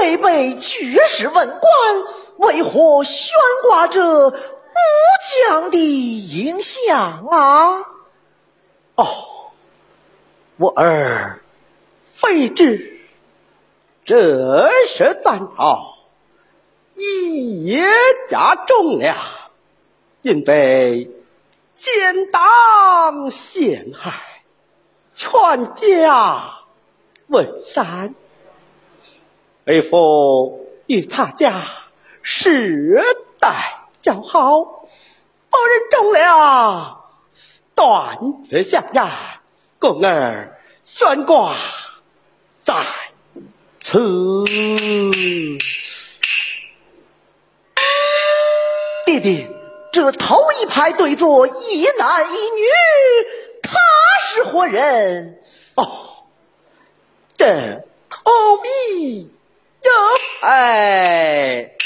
位位举世文官，为何悬挂着武将的影像啊？哦，我儿非知，这是咱朝一家忠良，因被奸党陷害，全家问山。为父与他家世代交好，不忍忠良，断绝相言，故而悬挂在此。弟弟，这头一排对坐一男一女，他是何人？哦，这头一。哎，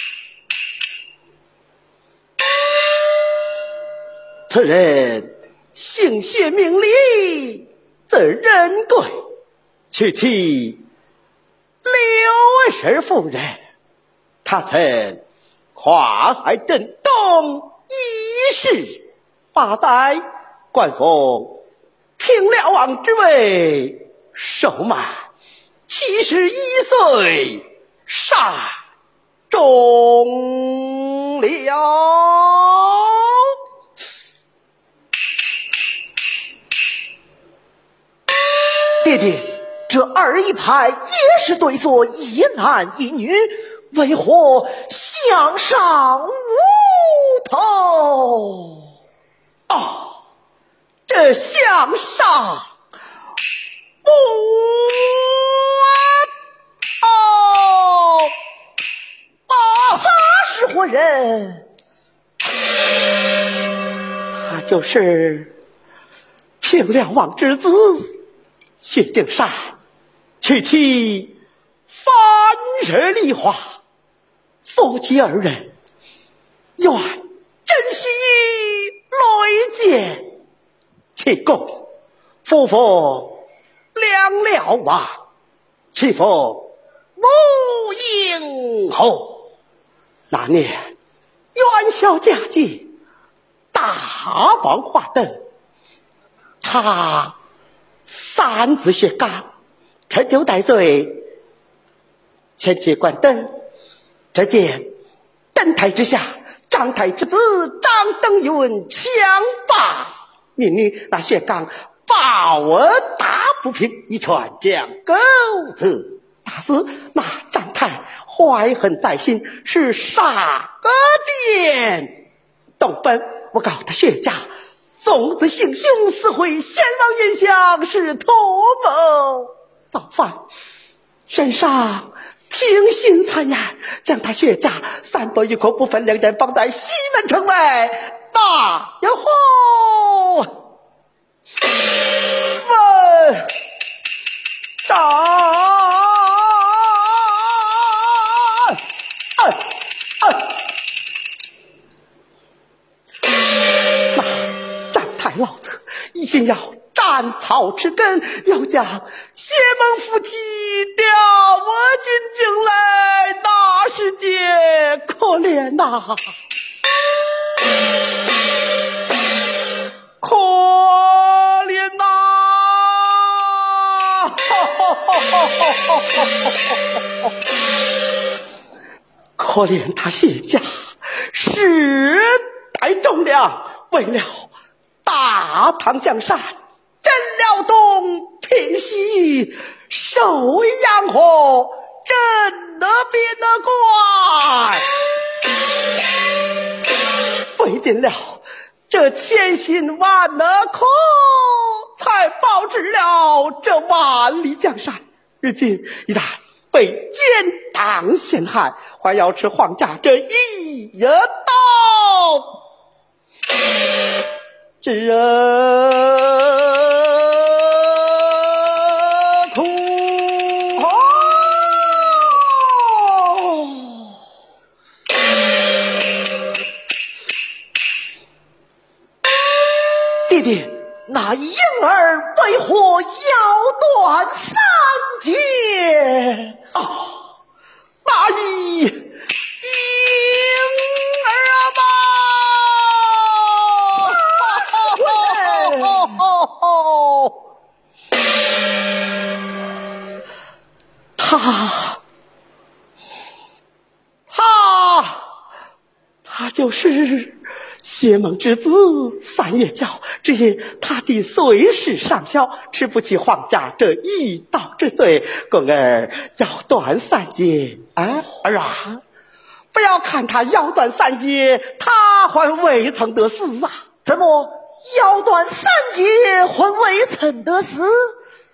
此人姓薛名礼，字仁贵，娶妻刘氏夫人。他曾跨海震东，一世八载，官封平辽王之位，寿满七十一岁。善终了，弟弟，这二一派也是对坐一男一女，为何向上无头？啊，这向上无。是何人？他就是平辽王之子。薛丁山，娶妻范氏梨花，夫妻二人愿珍惜累见其功，夫妇两了王，岂奉母婴后。那年元宵佳节，大放花灯。他擅自薛刚，趁酒带醉，前去观灯。只见灯台之下，张太之子张登云枪法，命女那薛刚把我打不平，一拳将狗子打死。那怀恨在心，是杀个点？东奔，我告他薛家纵子行凶，死毁先王印象，是图谋造反。圣上听信谗言，将他薛家三百余口不分两人，放在西门城外。大呀呼！要将邪门夫妻调我进京来，大世界可怜呐，可怜呐！可怜他谢家世代忠良，为了。大唐江山，镇了东，平西，收阳河，镇得边的关，费尽了这千辛万苦，才保持了这万里江山。如今一旦被奸党陷害，还要吃皇家这一刀。知人他，他，他就是邪盟之子三月教。只因他的岁时尚小，吃不起皇家这一道之罪，公儿要断三节。啊，儿啊，不要看他腰断三节，他还未曾得死啊！怎么腰断三节还未曾得死？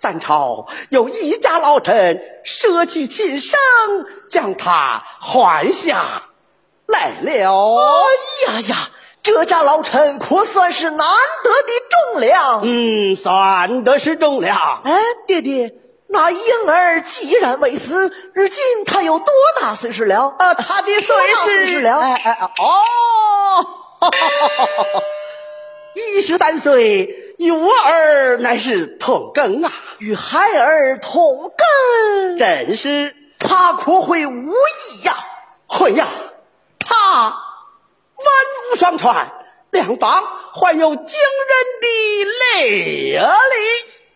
三朝有一家老臣舍去亲生，将他换下来了。哎呀呀，这家老臣可算是难得的忠良。嗯，算得是忠良。哎，爹爹，那婴儿既然未死，如今他有多大岁数了？呃，他的岁数了？哎哎哦，一十三岁。与我儿乃是同根啊，与孩儿同根，真是他可会无异呀？会呀，他文武双全，两方还有惊人的力力，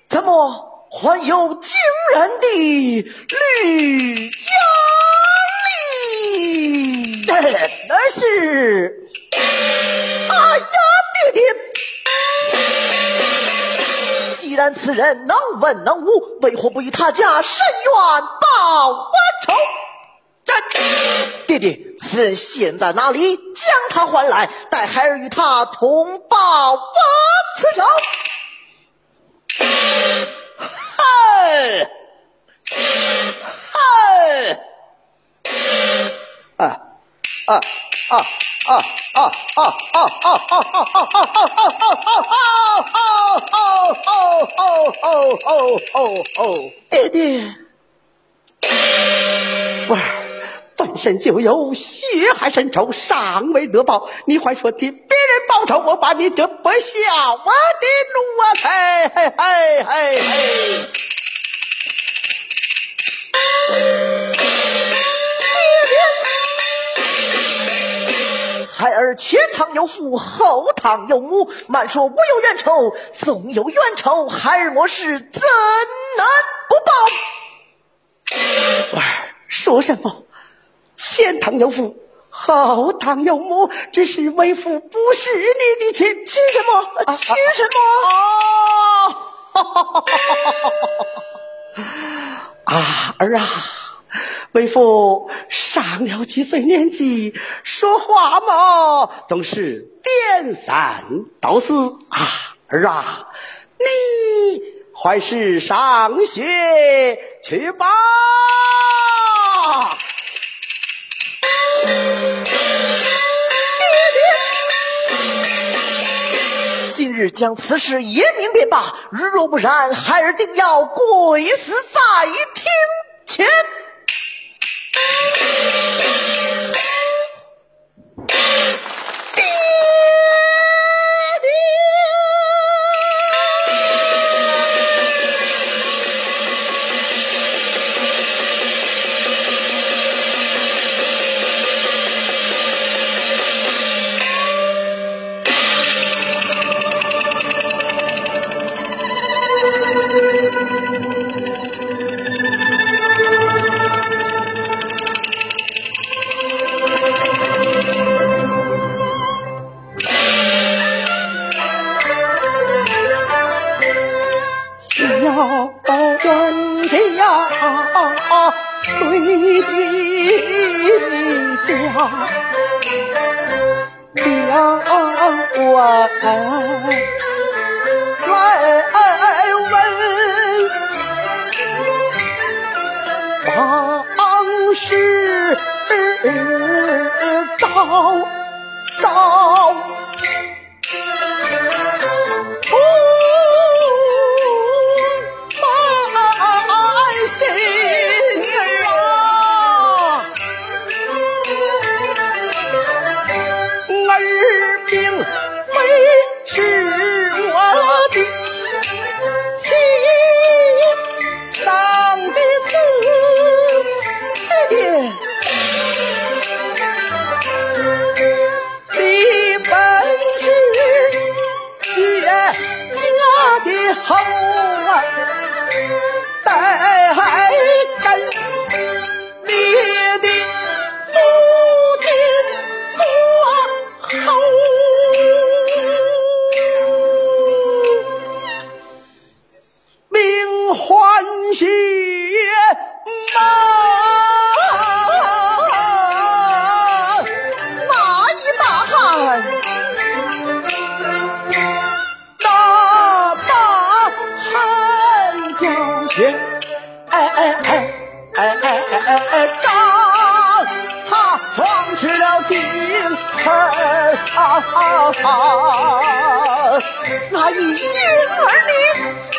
怎么还有惊人的力力？真的是，既然此人能文能武，为何不与他家申冤报我仇？朕爹爹，此人现在哪里？将他还来，待孩儿与他同报此仇。嗨，嗨，啊啊啊！啊啊啊啊啊啊啊啊啊啊啊啊啊啊啊啊啊！爹爹，儿本身就有血海深仇，尚未得报，你还说替别人报仇？我把你这不孝我的奴啊！嘿嘿嘿嘿嘿！儿前堂有父，后堂有母。满说我有冤仇，纵有冤仇，孩儿我是怎能不报？儿说什么？前堂有父，后堂有母，只是为父不是你的亲，亲什么？亲什么？啊，儿啊！为父上了几岁年纪，说话嘛总是颠三倒四啊！儿啊，你还是上学去吧。今日将此事言明便罢，如若不然，孩儿定要跪死在庭前。梁关来问，王师到到。啊啊啊！那一婴儿呢。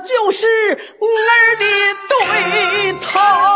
就是儿的对头。